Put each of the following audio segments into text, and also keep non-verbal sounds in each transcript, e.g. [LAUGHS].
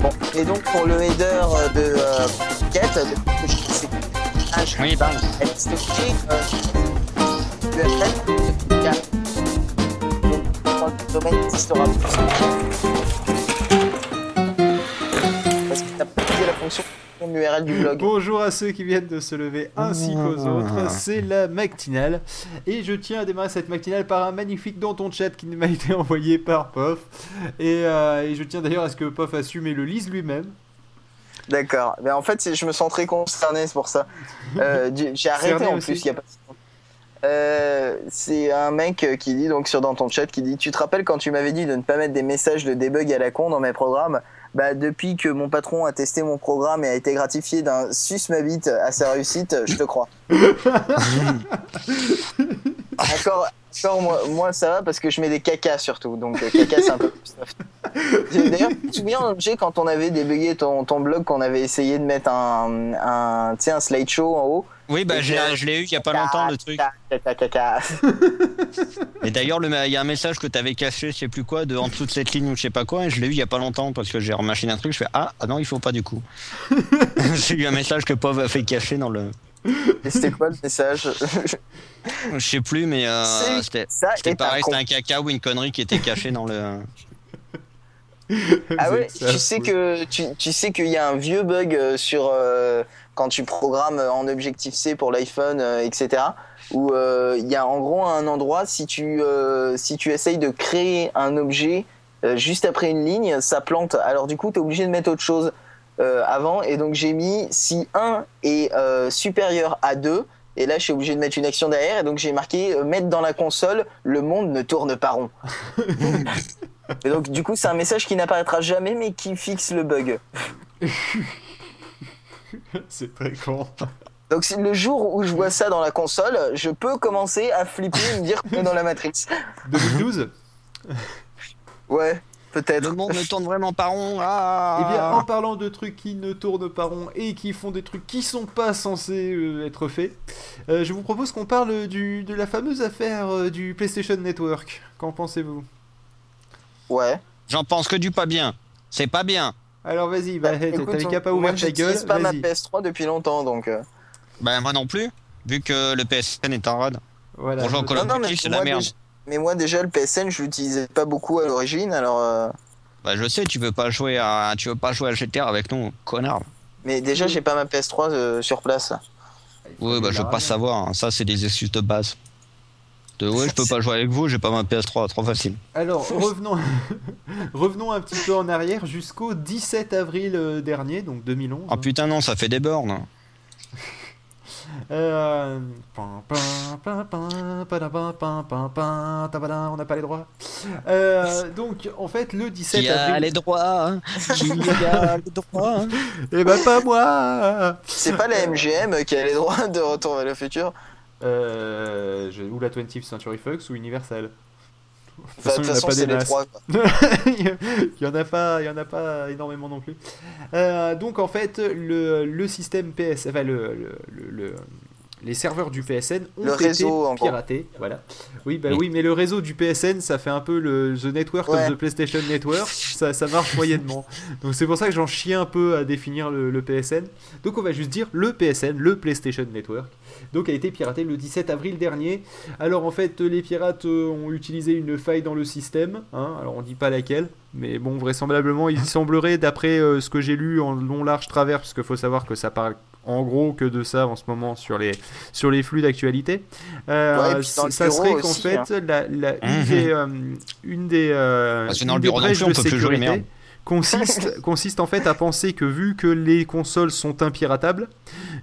Bon, et donc pour le header euh, de euh, Get, de que je sais ah, je Oui. ben, elle est stockée euh, URL, il y a- donc, dans le domaine plus. Fonction URL du blog. Bonjour à ceux qui viennent de se lever ainsi qu'aux autres, c'est la matinale. Et je tiens à démarrer cette matinale par un magnifique dans ton chat qui m'a été envoyé par Pof. Et, euh, et je tiens d'ailleurs à ce que Pof assume et le lise lui-même. D'accord. Mais en fait, je me sens très concerné, c'est pour ça. Euh, [LAUGHS] J'ai arrêté en plus, il y a pas si longtemps. Euh, c'est un mec qui dit donc sur dans ton chat qui dit tu te rappelles quand tu m'avais dit de ne pas mettre des messages de debug à la con dans mes programmes? Bah depuis que mon patron a testé mon programme et a été gratifié d'un sus ma bite à sa réussite je te crois. [LAUGHS] Encore encore moi, moi ça va parce que je mets des cacas surtout. Donc euh, caca c'est un peu plus soft D'ailleurs, tu te souviens, Jay, quand on avait débugué ton, ton blog, qu'on avait essayé de mettre un, un, tu un slideshow en haut? Oui, bah je l'ai je l'ai eu il y a pas longtemps le truc. [LAUGHS] Et d'ailleurs, le- il y a un message que t'avais caché, je sais plus quoi, de en dessous de cette ligne ou je sais pas quoi, et je l'ai eu il y a pas longtemps parce que j'ai remachiné un truc. Je fais ah, ah non, il faut pas du coup. [LAUGHS] j'ai eu un message que Pov a fait cacher dans le. Et c'était quoi le message? Je sais plus, mais euh, c'était pareil, c'était un caca ou une connerie qui était cachée dans le. Ah ouais, tu sais que tu, tu sais qu'il y a un vieux bug euh, sur euh, quand tu programmes en Objective C pour l'iPhone, euh, etc. Où euh, il y a en gros un endroit si tu euh, si tu essayes de créer un objet euh, juste après une ligne, ça plante. Alors du coup, tu es obligé de mettre autre chose euh, avant. Et donc j'ai mis si 1 est euh, supérieur à 2. Et là, je suis obligé de mettre une action derrière. Et donc j'ai marqué euh, mettre dans la console, le monde ne tourne pas rond. [LAUGHS] [LAUGHS] Et donc, du coup, c'est un message qui n'apparaîtra jamais, mais qui fixe le bug. [LAUGHS] C'est très con. Donc, le jour où je vois ça dans la console, je peux commencer à flipper et me dire qu'on est dans la Matrix. [LAUGHS] 2012 [LAUGHS] Ouais, peut-être. Le monde ne tourne vraiment pas rond. Eh bien, Ah en parlant de trucs qui ne tournent pas rond et qui font des trucs qui sont pas censés euh, être faits, euh, je vous propose qu'on parle du, de la fameuse affaire euh, du PlayStation Network. Qu'en pensez-vous? Ouais. J'en pense que du pas bien. C'est pas bien. Alors vas-y, bah, Écoute, t'avais qu'à pas ouvrir ta gueule, j'utilise pas ma vas-y. PS3 depuis longtemps, donc. euh, Ben moi non plus, vu que le PSN est en rade. Voilà. Bonjour, Call c'est la moi, merde. déjà- Mais moi, déjà, le PSN, je l'utilisais pas beaucoup à l'origine, alors. euh, Bah je sais, tu veux pas jouer à, tu veux pas jouer à GTA avec nous, connard. Mais déjà, j'ai pas ma PS3 euh, sur place. Oui, bah je veux pas savoir. hein. Ça, c'est des excuses de base. De ouais, je peux pas jouer avec vous, j'ai pas ma PS3, trop facile. Alors, revenons... [LAUGHS] revenons un petit peu en arrière jusqu'au 17 avril euh, dernier, donc 2011. Oh putain, non, ça fait des bornes. Euh, On n'a pas les droits. Euh, donc, en fait, le 17 Qui a avril. les droits Qui a les droits [LAUGHS] Eh ben, pas moi C'est pas la MGM qui a les droits de Retour vers le futur. Euh, Ou la 20th Century Fox ou Universal. De toute façon, pas des masses. trois. [LAUGHS] il y en a pas, il y en a pas énormément non plus. Euh, donc en fait, le, le système PS, enfin le- le- le- les serveurs du PSN ont Le été réseau, piratés. Voilà. Oui, bah Oui. oui, mais le réseau du PSN, ça fait un peu le The Network Ouais. of the PlayStation Network. Ça, ça marche moyennement. Donc c'est pour ça que j'en chie un peu à définir le, le PSN. Donc on va juste dire le PSN, le PlayStation Network. Donc a été piraté le 17 avril dernier. Alors en fait, les pirates euh, ont utilisé une faille dans le système. hein. alors on dit pas laquelle, mais bon, vraisemblablement, il semblerait, d'après euh, ce que j'ai lu en long, large, travers, parce qu'il faut savoir que ça parle en gros que de ça en ce moment sur les, sur les flux d'actualité. Euh, Ouais, ça serait qu'en fait, hein. la, la- une Mhm. des, euh, une des, euh, une des brèches plus, de jouer, sécurité consiste, [LAUGHS] consiste en fait à penser que vu que les consoles sont impiratables,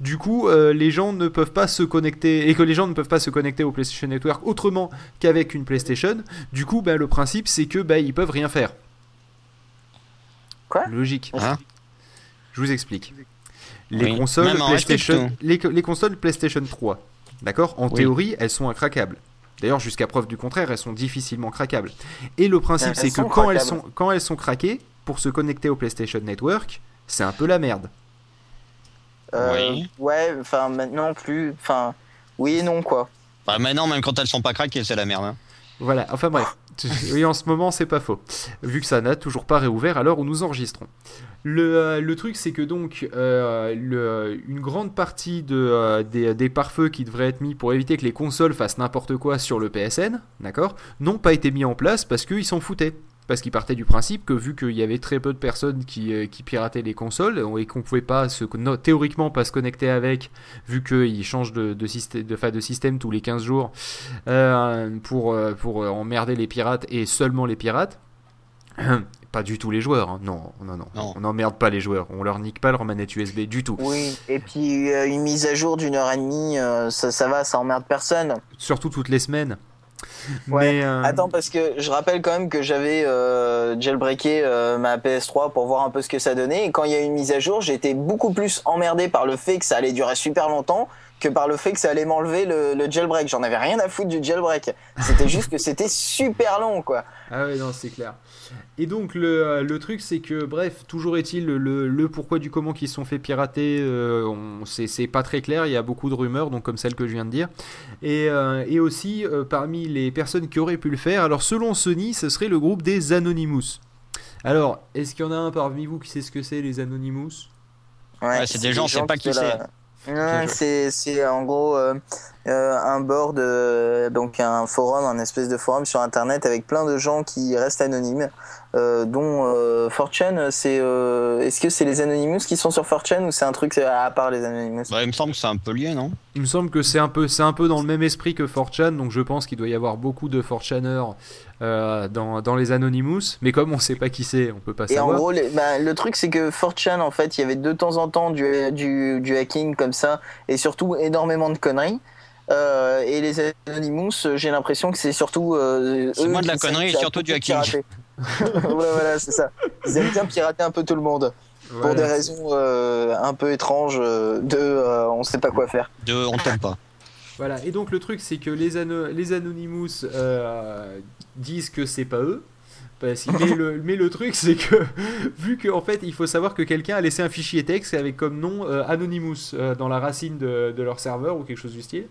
du coup euh, les gens ne peuvent pas se connecter et que les gens ne peuvent pas se connecter au PlayStation Network autrement qu'avec une PlayStation. Du coup, bah, le principe c'est que bah, ils peuvent rien faire. Quoi? Logique. Hein? Je vous explique. Les Oui. consoles Même PlayStation, les, les consoles PlayStation 3, d'accord? En Oui. théorie, elles sont incraquables. D'ailleurs, jusqu'à preuve du contraire, elles sont difficilement craquables. Et le principe, c'est que quand elles sont, quand elles sont craquées, pour se connecter au PlayStation Network, c'est un peu la merde. Euh, Oui. Ouais, enfin, maintenant plus. Enfin, oui et non, quoi. Bah maintenant, même quand elles sont pas craquées, c'est la merde. hein. Voilà, enfin bref. Oui, en ce moment, c'est pas faux. Vu que ça n'a toujours pas réouvert à l'heure où nous enregistrons. Le, euh, le truc, c'est que donc, euh, le- une grande partie de, euh, des, des pare-feux qui devraient être mis pour éviter que les consoles fassent n'importe quoi sur le PSN, d'accord, n'ont pas été mis en place parce qu'ils s'en foutaient. Parce qu'ils partaient du principe que vu qu'il y avait très peu de personnes qui, euh, qui pirataient les consoles et qu'on pouvait pas se, no- théoriquement pas se connecter avec, vu qu'ils changent de, de, système, de, de système tous les 15 jours, euh, pour, euh, pour emmerder les pirates et seulement les pirates. [CLEARS THROAT] Pas du tout les joueurs, hein. non, non, non, Non. on n'emmerde pas les joueurs, on leur nique pas leur manette USB du tout. Oui, et puis euh, une mise à jour d'une heure et demie, euh, ça, ça va, ça emmerde personne. Surtout toutes les semaines. Ouais. Mais, euh, Attends, parce que je rappelle quand même que j'avais euh, jailbreaké euh, ma PS3 pour voir un peu ce que ça donnait. Et quand il y a eu une mise à jour, j'étais beaucoup plus emmerdé par le fait que ça allait durer super longtemps que par le fait que ça allait m'enlever le, le jailbreak. J'en avais rien à foutre du jailbreak. C'était juste que c'était super long, quoi. Ah ouais, non, c'est clair. Et donc, le, le truc, c'est que, bref, toujours est-il, le, le, pourquoi du comment qui se sont fait pirater, euh, on- c'est c'est pas très clair, il y a beaucoup de rumeurs, donc comme celle que je viens de dire. Et, euh, et aussi, euh, parmi les personnes qui auraient pu le faire, alors selon Sony, ce serait le groupe des Anonymous. Alors, est-ce qu'il y en a un parmi vous qui sait ce que c'est, les Anonymous? Ouais, c'est des gens, on sait pas qui c'est c'est en gros euh, un board, euh, donc un forum, un espèce de forum sur internet avec plein de gens qui restent anonymes, euh, dont euh, 4chan. C'est euh, est-ce que c'est les Anonymous qui sont sur 4chan ou c'est un truc à part les Anonymous? Bah, il me semble que c'est un peu lié, non? Il me semble que c'est un peu, c'est un peu dans le même esprit que 4chan, donc je pense qu'il doit y avoir beaucoup de 4chaners euh, dans, dans les Anonymous, mais comme on sait pas qui c'est, on peut pas Et en savoir. gros, les- bah, le truc c'est que 4chan en fait, il y avait de temps en temps du, du, du hacking comme ça et surtout énormément de conneries. Euh, et les Anonymous, euh, j'ai l'impression que c'est surtout. euh, C'est eux moins de la connerie et surtout du hacking. [LAUGHS] ouais, voilà, c'est ça. Ils aiment bien pirater un peu tout le monde pour Voilà. des raisons euh, un peu étranges de euh, on sait pas quoi faire. De on t'aime pas. Voilà, et donc le truc c'est que les, ano- les Anonymous euh, disent que c'est pas eux. Mais, le, mais le truc c'est que, [LAUGHS] vu qu'en fait il faut savoir que quelqu'un a laissé un fichier texte avec comme nom euh, Anonymous euh, dans la racine de, de leur serveur ou quelque chose du style.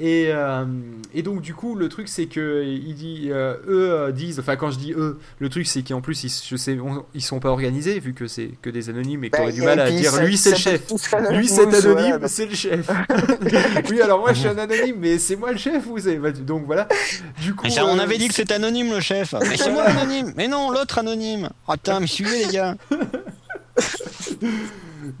Et, euh, et donc du coup le truc c'est que il dit, euh, eux euh, disent, enfin quand je dis eux, le truc c'est qu'en plus ils, je sais, on- ils sont pas organisés vu que c'est que des anonymes et qu'on Bah, aurait du mal à dire lui c'est le chef. Lui c'est anonyme, donc- c'est le chef. [LAUGHS] oui, alors moi je suis un anonyme, mais c'est moi le chef ou c'est bah, donc voilà. Du coup, Mais ça, on euh, avait dit que c'était anonyme le chef. [LAUGHS] Mais c'est moi l'anonyme. Mais non, l'autre anonyme. Oh putain, mais suivez les gars. [LAUGHS]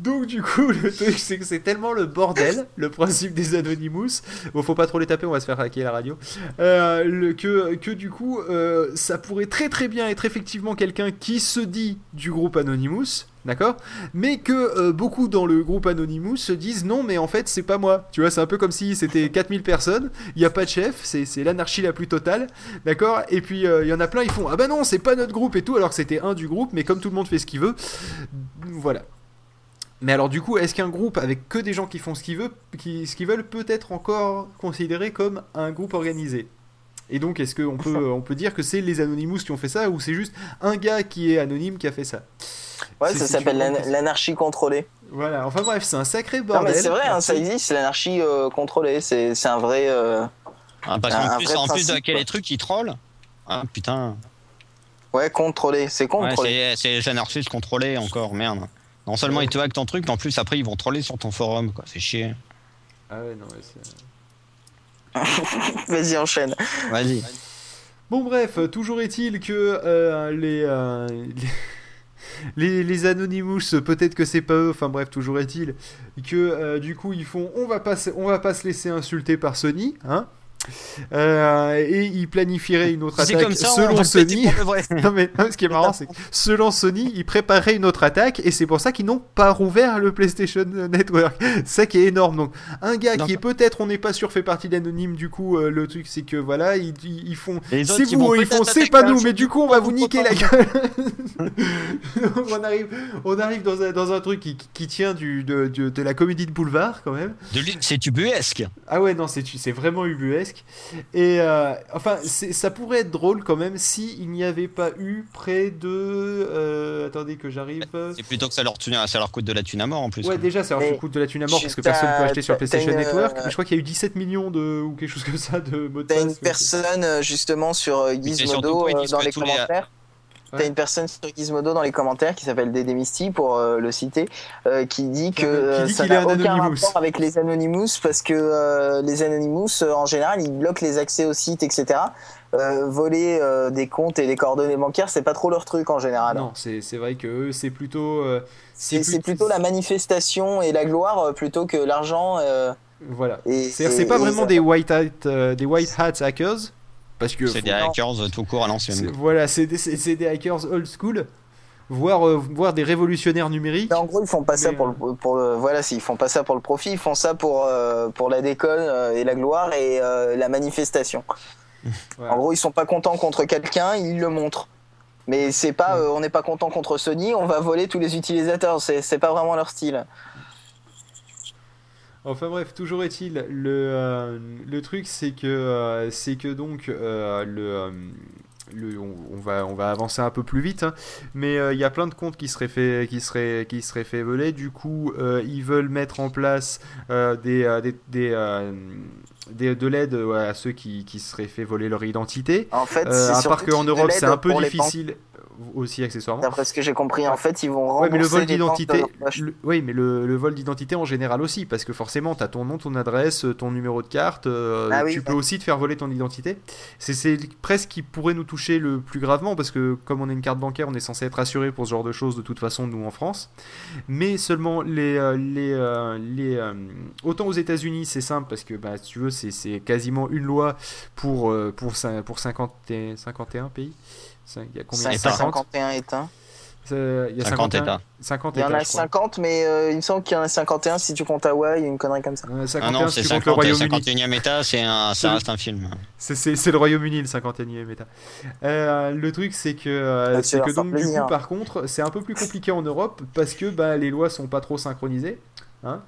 donc du coup le truc c'est que c'est tellement le bordel, le principe des Anonymous. Bon, faut pas trop les taper, on va se faire hacker la radio. Euh, que que du coup euh, ça pourrait très très bien être effectivement quelqu'un qui se dit du groupe Anonymous. D'accord? Mais que euh, beaucoup dans le groupe Anonymous se disent non, mais en fait, c'est pas moi. Tu vois, c'est un peu comme si c'était [LAUGHS] 4000 personnes, il n'y a pas de chef, c'est l'anarchie la plus totale. D'accord? Et puis, il y en a plein, ils font Ah bah non, c'est pas notre groupe et tout, alors que c'était un du groupe, mais comme tout le monde fait ce qu'il veut, voilà. Mais alors, du coup, est-ce qu'un groupe avec que des gens qui font ce qu'ils veulent, qui, ce qu'ils veulent peut être encore considéré comme un groupe organisé? Et donc, est-ce qu'on peut, [LAUGHS] on peut dire que c'est les Anonymous qui ont fait ça ou c'est juste un gars qui est anonyme qui a fait ça? Ouais, ça s'appelle l'anarchie contrôlée. Voilà, enfin bref, c'est un sacré Non bordel. mais c'est vrai, hein, ça existe, l'anarchie euh, contrôlée. C'est c'est un vrai. euh, Ah, parce Un- qu'en plus, vrai en plus principe, hacker quoi. les trucs, ils trollent? Ah putain. Ouais, contrôlé, c'est Ouais, contrôlé. c'est c'est les anarchistes contrôlés encore, merde. Non seulement ils te hackent ton truc, mais en plus après ils vont troller sur ton forum, quoi. C'est chier. Ah ouais, non, ouais, c'est- [LAUGHS] Vas-y, enchaîne. Vas-y. Bon bref, euh, toujours est-il que euh, les, euh, [LAUGHS] les, les Anonymous, peut-être que c'est pas eux, enfin bref, toujours est-il que euh, du coup ils font on va pas, on va pas se laisser insulter par Sony, hein Euh, et ils planifieraient une autre attaque comme ça, on selon Sony. [LAUGHS] Non mais non, ce qui est marrant c'est que selon Sony, ils préparaient une autre attaque et c'est pour ça qu'ils n'ont pas rouvert le PlayStation Network. [LAUGHS] C'est ça qui est énorme. Donc un gars qui est peut-être, on n'est pas sûr, fait partie d'anonyme. Du coup, euh, le truc c'est que voilà, ils, font. C'est vous, ils font. C'est pas nous, mais du coup on va vous niquer la [LAUGHS] gueule. On arrive, on arrive dans un, dans un truc qui, qui tient du, de, de, de la comédie de boulevard quand même. C'est ubuesque. Ah ouais, non, c'est c'est vraiment ubuesque. Presque. Et euh, enfin, c'est- ça pourrait être drôle quand même si il n'y avait pas eu près de. euh, attendez que j'arrive. C'est plutôt que ça leur, tue- ça leur coûte de la thune à mort en plus. Ouais, déjà, ça leur Mais coûte de la thune à mort parce que t'as- personne peut acheter sur le t'as- PlayStation t'as une, Network. euh, Mais je crois qu'il y a eu 17 millions de ou quelque chose comme ça de mots de T'as passe. une donc, personne justement sur Gizmodo dans les commentaires. T'as une personne sur Gizmodo dans les commentaires qui s'appelle Dédé Misty pour euh, le citer, euh, qui dit que Qui euh, dit ça qu'il est n'a un aucun rapport avec les Anonymous parce que euh, les Anonymous euh, en général ils bloquent les accès au site etc. Euh, voler euh, des comptes et des coordonnées bancaires c'est pas trop leur truc en général. Non, c'est vrai que eux, c'est plutôt. euh, C'est plus- plutôt la manifestation et la gloire euh, plutôt que l'argent. euh, Voilà. c'est pas vraiment ça- des white hat, euh, des white hat hackers. Parce que. C'est faut- des hackers euh, tout court à l'ancienne. Voilà, c'est des, c'est- c'est des hackers old school, voire, euh, voire des révolutionnaires numériques. Mais en gros, ils font pas ça pour le, pour le, voilà, s'ils font pas ça pour le profit, ils font ça pour euh, pour la déconne euh, et la gloire et euh, la manifestation. [LAUGHS] Voilà. En gros, ils sont pas contents contre quelqu'un, ils le montrent. Mais c'est pas, euh, on n'est pas content contre Sony, on va voler tous les utilisateurs. C'est c'est pas vraiment leur style. Enfin bref, toujours est-il, le, euh, le truc c'est que, euh, c'est que donc, euh, le, le- on, on va, on va avancer un peu plus vite, hein, mais il y a plein de comptes qui seraient fait, qui seraient, qui seraient fait voler, du coup ils veulent mettre en place des, des, des, des- de l'aide à ceux qui, qui seraient fait voler leur identité. En fait, Euh, à part qu'en Europe c'est un peu difficile aussi accessoirement. D'après ce que j'ai compris, en fait, ils vont Ouais, mais le rembourser vol d'identité, le- oui, mais le, le vol d'identité en général aussi, parce que forcément, tu as ton nom, ton adresse, ton numéro de carte, euh, Ah oui, tu ouais. peux aussi te faire voler ton identité. C'est- presque ce qui pourrait nous toucher le plus gravement, parce que comme on a une carte bancaire, on est censé être assuré pour ce genre de choses de toute façon, nous en France. Mais seulement les... euh, les, euh, les euh, autant aux États-Unis, c'est simple, parce que bah, si tu veux, c'est- quasiment une loi pour, euh, pour, pour 50 et- 51 pays. Il y a combien États? 51 éteints. Il y a 50 51 États. 50 Il y en a je crois. 50, mais euh, il me semble qu'il y en a 51 si tu comptes Hawaï, une connerie comme ça. Euh, Ah 51 non, si c'est le 50, Royaume-Uni. 51e état, c'est un, ça le- reste un film. C'est- C'est c'est le Royaume-Uni, le 51e État. Euh, le truc, c'est que, euh, Ah, c'est que donc, du coup, par contre, c'est un peu plus compliqué en Europe parce que bah, les lois sont pas trop synchronisées. hein.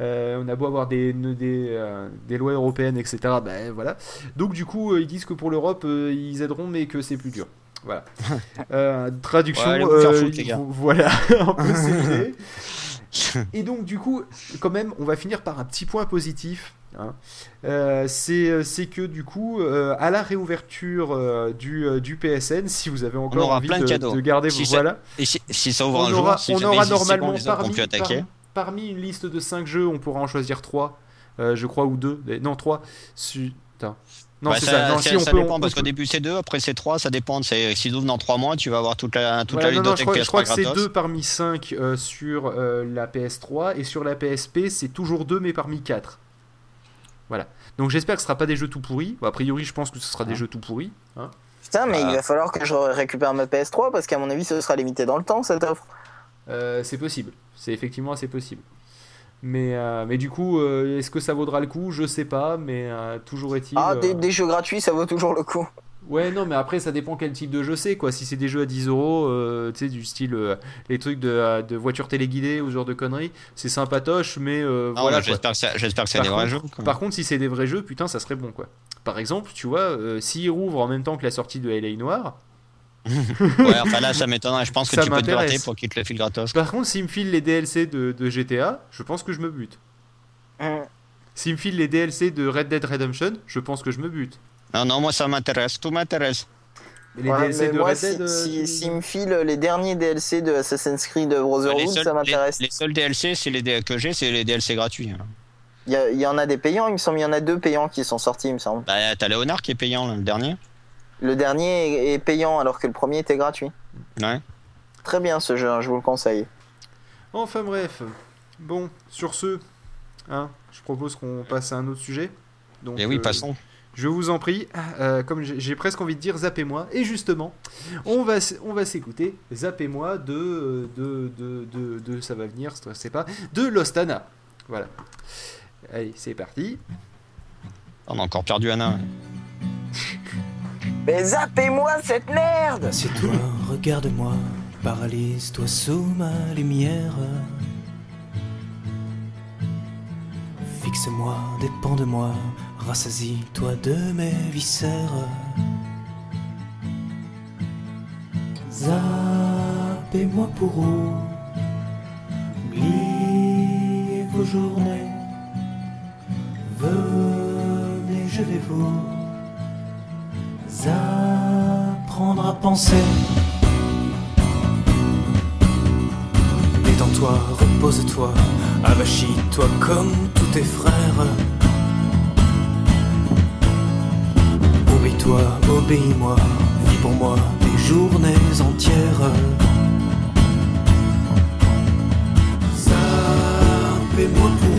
Euh, on a beau avoir des, des, euh, des lois européennes, etc. Ben voilà. Donc, du coup, euh, ils disent que pour l'Europe, euh, ils aideront, mais que c'est plus dur. Voilà. [LAUGHS] Euh, traduction. Ouais, euh, foutre, les gars. vo- voilà, [LAUGHS] un peu. [LAUGHS] Et donc, du coup, quand même, on va finir par un petit point positif. hein. Euh, c'est c'est que du coup, euh, à la réouverture euh, du, euh, du PSN, si vous avez encore envie plein de de, cadeaux. de garder Si vos ça- voilà, Et si, si ça ouvre on un aura, jour, si on aura bon, normalement vont parmi, plus attaquer. par- parmi une liste de 5 jeux, on pourra en choisir 3 je crois, ou 2 non 3 Non, Ouais, c'est ça, ça. Non, ça- si on ça peut, dépend on parce qu'au début c'est 2, après c'est 3, ça dépend. S'ils ouvrent dans 3 mois, tu vas avoir toute la, toute Voilà, la non, non, je crois, je crois PS3 que c'est. 2 parmi 5 sur euh, la PS3 et sur la PSP c'est toujours 2 mais parmi 4. Voilà. Donc j'espère que ce sera pas des jeux tout pourris. Bon, a priori je pense que ce sera des Ah. jeux tout pourris. hein. Putain, mais Ah. il va falloir que je récupère ma PS3 parce qu'à mon avis, ce sera limité dans le temps cette offre. Euh, c'est possible. C'est effectivement assez possible. Mais, euh, mais du coup, euh, est-ce que ça vaudra le coup? Je sais pas, mais euh, toujours est-il. Ah, euh, des, des jeux gratuits, ça vaut toujours le coup. Ouais, non, mais après, ça dépend quel type de jeu c'est, quoi. Si c'est des jeux à 10 euros, tu sais, du style euh, les trucs de, de voitures téléguidées ou ce genre de conneries, c'est sympatoche, mais euh, Non, voilà. J'espère que ça- j'espère que c'est Par des vrais contre- jeux. quoi. Par contre, si c'est des vrais jeux, putain, ça serait bon, quoi. Par exemple, tu vois, euh, s'ils rouvrent en même temps que la sortie de LA Noir, Ouais, enfin là, ça m'étonnerait. Je pense que Ça tu peux te gratter pour qu'ils te le filent gratos. par contre, s'ils me filent les DLC de, de GTA, je pense que je me bute. Hum. S'ils me filent les DLC de Red Dead Redemption, je pense que je me bute. Non, non, moi ça m'intéresse. Tout m'intéresse. Les Ouais, DLC de moi, Red si, Dead. euh, si, tu- s'ils me filent les derniers DLC de Assassin's Creed les, Brotherhood, seuls, ça m'intéresse. les- les seuls DLC c'est les que j'ai, c'est les DLC gratuits. hein. Il y, en a des payants, il me semble, il y en a deux payants qui sont sortis, il me semble. Bah, t'as Léonard qui est payant, là, le dernier. Le dernier est, payant alors que le premier était gratuit. Ouais. Très bien ce jeu, hein, je vous le conseille. Enfin bref. Bon, sur ce, hein, je propose qu'on passe à un autre sujet. Donc, Et oui, euh, passons. Je vous en prie, euh, comme j'ai presque envie de dire, zappez-moi. Et justement, on va, on va s'écouter, zappez-moi de, de, de, de, de- ça va venir, je sais pas, de Lostana. Voilà. Allez, c'est parti. On a encore perdu Anna. Mais zappez-moi cette merde Assieds-toi, regarde-moi, paralyse-toi sous ma lumière. Fixe-moi, dépend de moi, rassasie-toi de mes viscères. Zappez-moi pour oublier vos journées. Venez, je vais vous apprendre à penser. Détends-toi, repose-toi, avachis-toi comme tous tes frères. Obéis-toi, obéis-moi, vis pour moi des journées entières. Zappez-moi pour